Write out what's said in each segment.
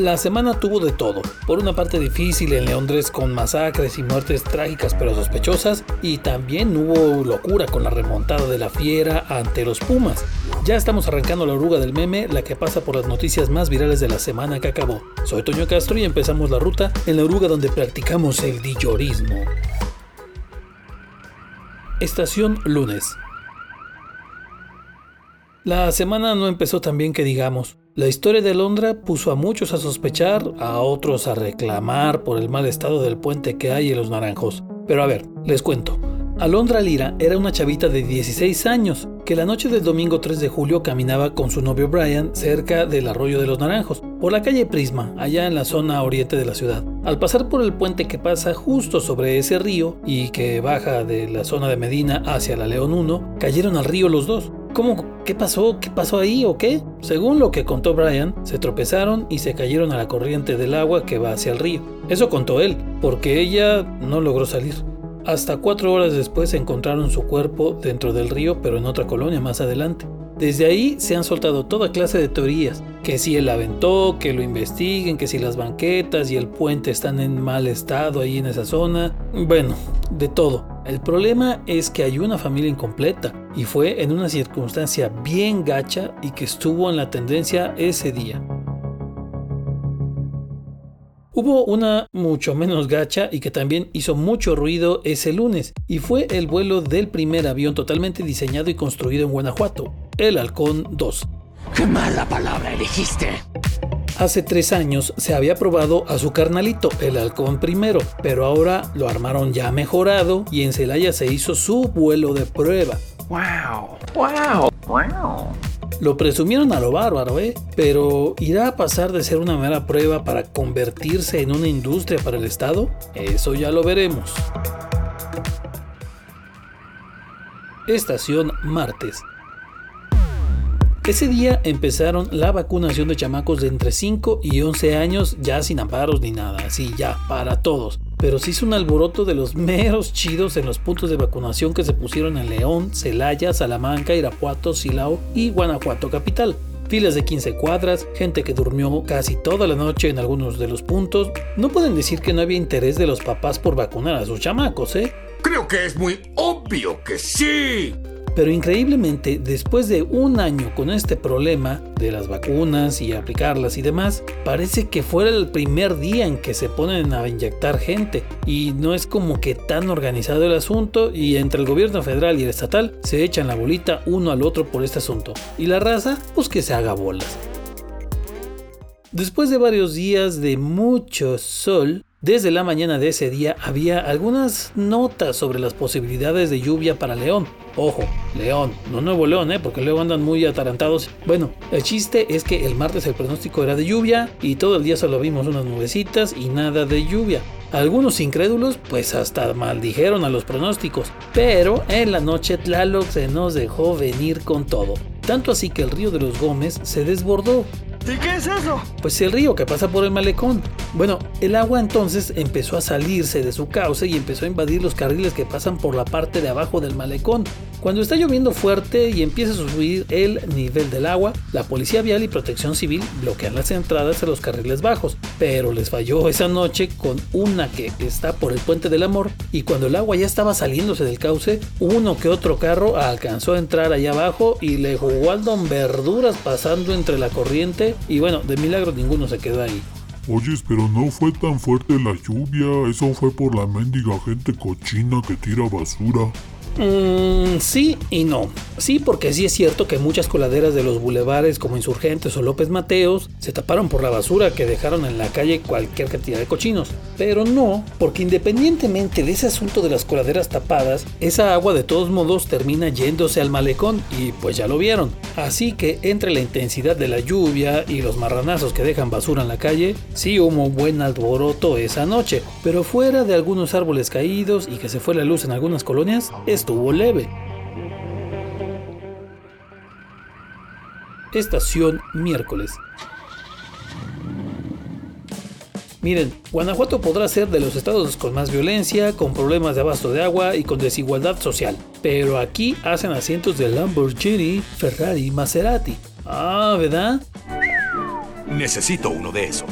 La semana tuvo de todo. Por una parte difícil en Londres con masacres y muertes trágicas pero sospechosas, y también hubo locura con la remontada de la fiera ante los Pumas. Ya estamos arrancando la oruga del meme, la que pasa por las noticias más virales de la semana que acabó. Soy Toño Castro y empezamos la ruta en la oruga donde practicamos el dillorismo. Estación lunes. La semana no empezó tan bien que digamos. La historia de Londra puso a muchos a sospechar, a otros a reclamar por el mal estado del puente que hay en los Naranjos. Pero a ver, les cuento. Alondra Lira era una chavita de 16 años que la noche del domingo 3 de julio caminaba con su novio Brian cerca del arroyo de los Naranjos, por la calle Prisma, allá en la zona oriente de la ciudad. Al pasar por el puente que pasa justo sobre ese río y que baja de la zona de Medina hacia la León 1, cayeron al río los dos. ¿Cómo? ¿Qué pasó? ¿Qué pasó ahí o qué? Según lo que contó Brian, se tropezaron y se cayeron a la corriente del agua que va hacia el río. Eso contó él, porque ella no logró salir. Hasta cuatro horas después encontraron su cuerpo dentro del río, pero en otra colonia más adelante. Desde ahí se han soltado toda clase de teorías, que si él aventó, que lo investiguen, que si las banquetas y el puente están en mal estado ahí en esa zona, bueno, de todo. El problema es que hay una familia incompleta y fue en una circunstancia bien gacha y que estuvo en la tendencia ese día. Hubo una mucho menos gacha y que también hizo mucho ruido ese lunes, y fue el vuelo del primer avión totalmente diseñado y construido en Guanajuato, el Halcón 2. ¡Qué mala palabra elegiste! Hace tres años se había probado a su carnalito, el halcón primero, pero ahora lo armaron ya mejorado y en Celaya se hizo su vuelo de prueba. ¡Wow! ¡Wow! ¡Wow! Lo presumieron a lo bárbaro, ¿eh? Pero ¿irá a pasar de ser una mera prueba para convertirse en una industria para el Estado? Eso ya lo veremos. Estación martes. Ese día empezaron la vacunación de chamacos de entre 5 y 11 años ya sin amparos ni nada, así ya, para todos. Pero se hizo un alboroto de los meros chidos en los puntos de vacunación que se pusieron en León, Celaya, Salamanca, Irapuato, Silao y Guanajuato capital filas de 15 cuadras, gente que durmió casi toda la noche en algunos de los puntos. No pueden decir que no había interés de los papás por vacunar a sus chamacos, ¿eh? Creo que es muy obvio que sí. Pero increíblemente, después de un año con este problema de las vacunas y aplicarlas y demás, parece que fuera el primer día en que se ponen a inyectar gente. Y no es como que tan organizado el asunto y entre el gobierno federal y el estatal se echan la bolita uno al otro por este asunto. Y la raza, pues que se haga bolas. Después de varios días de mucho sol, desde la mañana de ese día había algunas notas sobre las posibilidades de lluvia para León. Ojo, León, no Nuevo León, ¿eh? porque luego andan muy atarantados. Bueno, el chiste es que el martes el pronóstico era de lluvia y todo el día solo vimos unas nubecitas y nada de lluvia. Algunos incrédulos pues hasta maldijeron a los pronósticos, pero en la noche Tlaloc se nos dejó venir con todo. Tanto así que el río de los Gómez se desbordó ¿Y qué es eso? Pues el río que pasa por el malecón. Bueno, el agua entonces empezó a salirse de su cauce y empezó a invadir los carriles que pasan por la parte de abajo del malecón. Cuando está lloviendo fuerte y empieza a subir el nivel del agua, la Policía Vial y Protección Civil bloquean las entradas a los carriles bajos, pero les falló esa noche con una que está por el puente del amor y cuando el agua ya estaba saliéndose del cauce, uno que otro carro alcanzó a entrar allá abajo y le jugó al don verduras pasando entre la corriente y bueno, de milagro ninguno se quedó ahí. Oyes, pero no fue tan fuerte la lluvia, eso fue por la mendiga gente cochina que tira basura. Mm, sí y no. Sí, porque sí es cierto que muchas coladeras de los bulevares como Insurgentes o López Mateos se taparon por la basura que dejaron en la calle cualquier cantidad de cochinos. Pero no, porque independientemente de ese asunto de las coladeras tapadas, esa agua de todos modos termina yéndose al malecón y pues ya lo vieron. Así que entre la intensidad de la lluvia y los marranazos que dejan basura en la calle, sí hubo buen alboroto esa noche. Pero fuera de algunos árboles caídos y que se fue la luz en algunas colonias, estuvo leve. Estación miércoles. Miren, Guanajuato podrá ser de los estados con más violencia, con problemas de abasto de agua y con desigualdad social. Pero aquí hacen asientos de Lamborghini, Ferrari, Maserati. Ah, ¿verdad? Necesito uno de esos.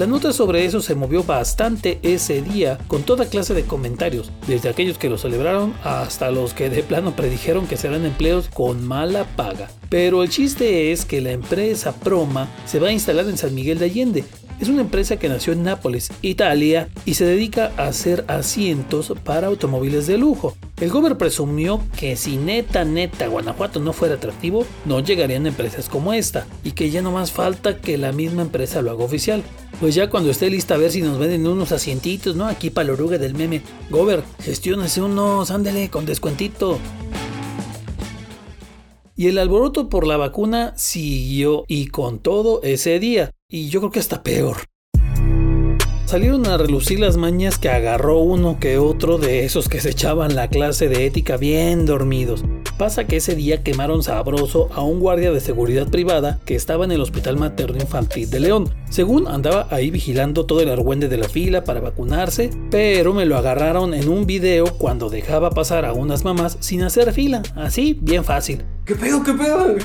La nota sobre eso se movió bastante ese día, con toda clase de comentarios, desde aquellos que lo celebraron hasta los que de plano predijeron que serán empleos con mala paga. Pero el chiste es que la empresa Proma se va a instalar en San Miguel de Allende, es una empresa que nació en Nápoles, Italia, y se dedica a hacer asientos para automóviles de lujo. El gobierno presumió que si neta, neta, Guanajuato no fuera atractivo, no llegarían empresas como esta, y que ya no más falta que la misma empresa lo haga oficial. Pues ya cuando esté lista a ver si nos venden unos asientitos, ¿no? Aquí para la oruga del meme. Gober, gestiónese unos, ándele, con descuentito. Y el alboroto por la vacuna siguió y con todo ese día y yo creo que hasta peor. Salieron a relucir las mañas que agarró uno que otro de esos que se echaban la clase de ética bien dormidos. Pasa que ese día quemaron sabroso a un guardia de seguridad privada que estaba en el Hospital Materno Infantil de León. Según andaba ahí vigilando todo el argüende de la fila para vacunarse, pero me lo agarraron en un video cuando dejaba pasar a unas mamás sin hacer fila. Así, bien fácil. ¿Qué pedo, qué pedo?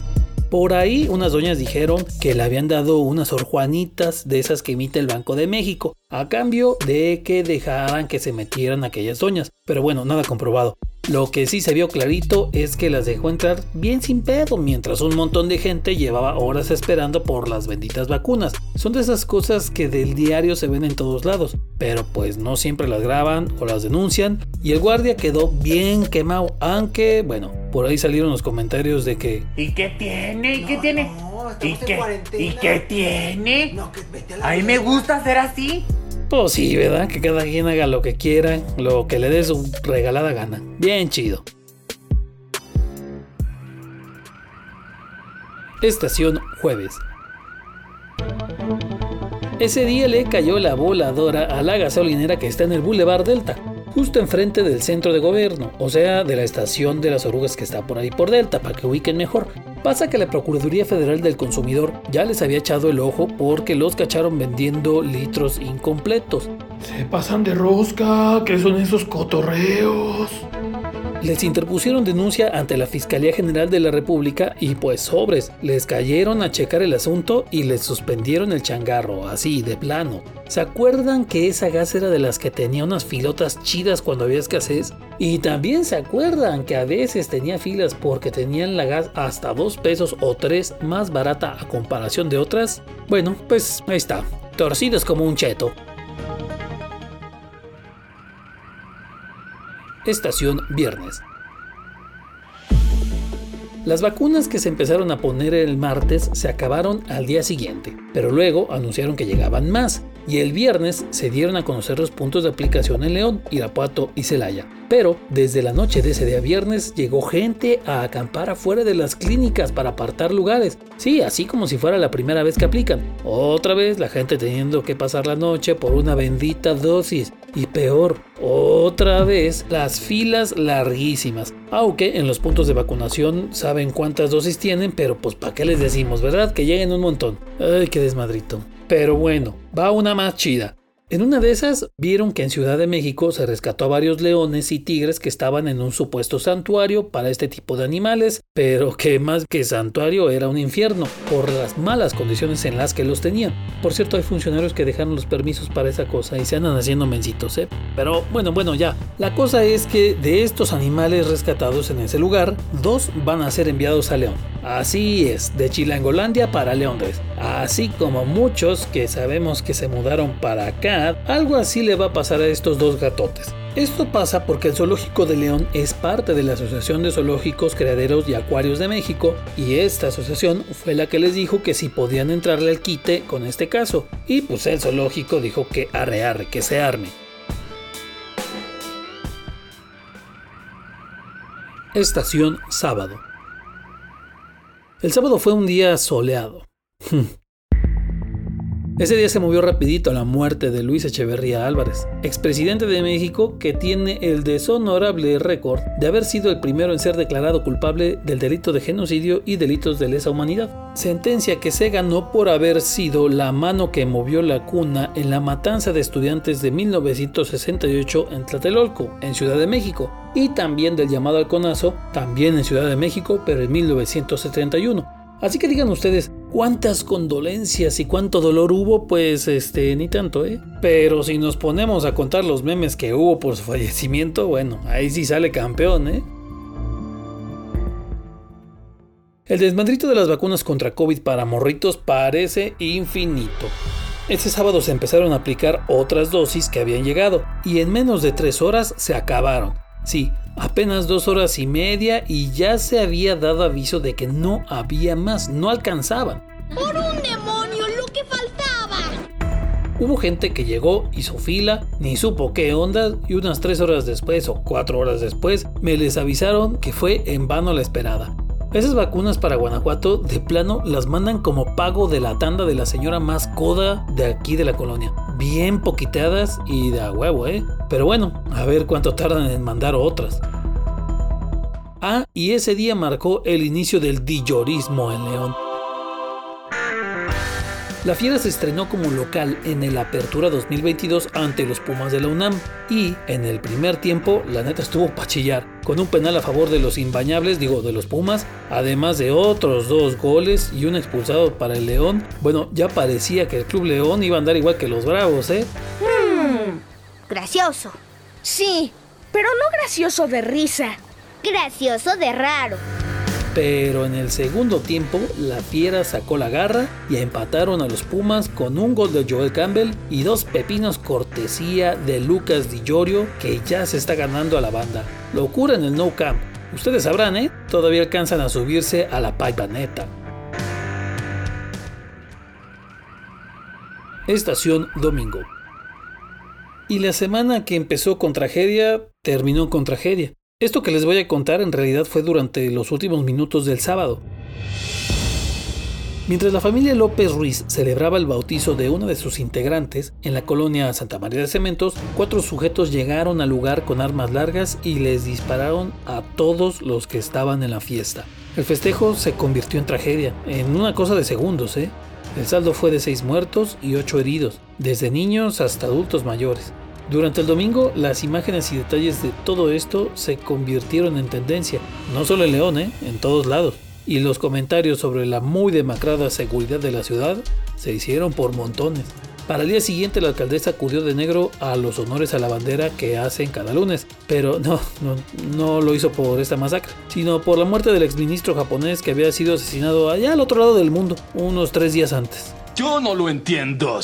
Por ahí unas doñas dijeron que le habían dado unas orjuanitas de esas que emite el Banco de México, a cambio de que dejaran que se metieran aquellas doñas. Pero bueno, nada comprobado. Lo que sí se vio clarito es que las dejó entrar bien sin pedo, mientras un montón de gente llevaba horas esperando por las benditas vacunas. Son de esas cosas que del diario se ven en todos lados, pero pues no siempre las graban o las denuncian, y el guardia quedó bien quemado, aunque bueno, por ahí salieron los comentarios de que... ¿Y qué tiene? ¿Y qué tiene? ¿Y qué, ¿Y qué tiene? A mí me gusta ser así. Pues sí, ¿verdad? Que cada quien haga lo que quiera, lo que le dé su regalada gana. Bien chido. Estación jueves. Ese día le cayó la voladora a la gasolinera que está en el Boulevard Delta, justo enfrente del centro de gobierno, o sea, de la estación de las orugas que está por ahí por Delta, para que ubiquen mejor. Pasa que la Procuraduría Federal del Consumidor ya les había echado el ojo porque los cacharon vendiendo litros incompletos. Se pasan de rosca, ¿qué son esos cotorreos? Les interpusieron denuncia ante la Fiscalía General de la República y pues sobres, les cayeron a checar el asunto y les suspendieron el changarro, así, de plano. ¿Se acuerdan que esa gas era de las que tenía unas filotas chidas cuando había escasez? Y también se acuerdan que a veces tenía filas porque tenían la gas hasta dos pesos o tres más barata a comparación de otras. Bueno, pues ahí está, torcidos como un cheto. Estación Viernes. Las vacunas que se empezaron a poner el martes se acabaron al día siguiente, pero luego anunciaron que llegaban más, y el viernes se dieron a conocer los puntos de aplicación en León, Irapuato y Celaya. Pero desde la noche de ese día viernes llegó gente a acampar afuera de las clínicas para apartar lugares. Sí, así como si fuera la primera vez que aplican. Otra vez la gente teniendo que pasar la noche por una bendita dosis. Y peor, otra vez las filas larguísimas. Aunque en los puntos de vacunación saben cuántas dosis tienen, pero pues para qué les decimos, ¿verdad? Que lleguen un montón. Ay, qué desmadrito. Pero bueno, va una más chida. En una de esas vieron que en Ciudad de México se rescató a varios leones y tigres que estaban en un supuesto santuario para este tipo de animales, pero que más que santuario era un infierno por las malas condiciones en las que los tenían. Por cierto, hay funcionarios que dejaron los permisos para esa cosa y se andan haciendo mencitos, ¿eh? Pero bueno, bueno, ya. La cosa es que de estos animales rescatados en ese lugar, dos van a ser enviados a León. Así es, de Chilangolandia para Leondres. Así como muchos que sabemos que se mudaron para acá, algo así le va a pasar a estos dos gatotes. Esto pasa porque el Zoológico de León es parte de la Asociación de Zoológicos, Criaderos y Acuarios de México y esta asociación fue la que les dijo que si podían entrarle al quite con este caso. Y pues el zoológico dijo que arre arre, que se arme. Estación sábado. El sábado fue un día soleado. Ese día se movió rapidito la muerte de Luis Echeverría Álvarez, expresidente de México que tiene el deshonorable récord de haber sido el primero en ser declarado culpable del delito de genocidio y delitos de lesa humanidad. Sentencia que se ganó por haber sido la mano que movió la cuna en la matanza de estudiantes de 1968 en Tlatelolco, en Ciudad de México, y también del llamado al conazo, también en Ciudad de México, pero en 1971. Así que digan ustedes, ¿Cuántas condolencias y cuánto dolor hubo? Pues este, ni tanto, ¿eh? Pero si nos ponemos a contar los memes que hubo por su fallecimiento, bueno, ahí sí sale campeón, ¿eh? El desmadrito de las vacunas contra COVID para morritos parece infinito. Este sábado se empezaron a aplicar otras dosis que habían llegado y en menos de tres horas se acabaron. Sí, apenas dos horas y media y ya se había dado aviso de que no había más, no alcanzaban. ¡Por un demonio, lo que faltaba! Hubo gente que llegó, hizo fila, ni supo qué onda y unas tres horas después o cuatro horas después me les avisaron que fue en vano la esperada. Esas vacunas para Guanajuato de plano las mandan como pago de la tanda de la señora más coda de aquí de la colonia. Bien poquiteadas y de a huevo, ¿eh? Pero bueno, a ver cuánto tardan en mandar otras. Ah, y ese día marcó el inicio del dillorismo en León. La Fiera se estrenó como local en el Apertura 2022 ante los Pumas de la UNAM y en el primer tiempo la neta estuvo pachillar, con un penal a favor de los imbañables, digo de los Pumas, además de otros dos goles y un expulsado para el León. Bueno, ya parecía que el Club León iba a andar igual que los Bravos, ¿eh? Hmm, gracioso. Sí, pero no gracioso de risa. Gracioso de raro. Pero en el segundo tiempo, la Fiera sacó la garra y empataron a los Pumas con un gol de Joel Campbell y dos pepinos cortesía de Lucas Di Llorio que ya se está ganando a la banda. Locura en el No Camp. Ustedes sabrán, ¿eh? Todavía alcanzan a subirse a la neta. Estación Domingo. Y la semana que empezó con tragedia, terminó con tragedia. Esto que les voy a contar en realidad fue durante los últimos minutos del sábado. Mientras la familia López Ruiz celebraba el bautizo de una de sus integrantes en la colonia Santa María de Cementos, cuatro sujetos llegaron al lugar con armas largas y les dispararon a todos los que estaban en la fiesta. El festejo se convirtió en tragedia, en una cosa de segundos, ¿eh? El saldo fue de seis muertos y ocho heridos, desde niños hasta adultos mayores. Durante el domingo, las imágenes y detalles de todo esto se convirtieron en tendencia, no solo en León, ¿eh? en todos lados. Y los comentarios sobre la muy demacrada seguridad de la ciudad se hicieron por montones. Para el día siguiente la alcaldesa acudió de negro a los honores a la bandera que hacen cada lunes, pero no, no, no lo hizo por esta masacre, sino por la muerte del exministro japonés que había sido asesinado allá al otro lado del mundo, unos tres días antes. Yo no lo entiendo.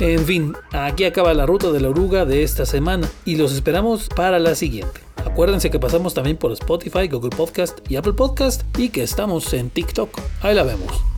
En fin, aquí acaba la ruta de la oruga de esta semana y los esperamos para la siguiente. Acuérdense que pasamos también por Spotify, Google Podcast y Apple Podcast y que estamos en TikTok. Ahí la vemos.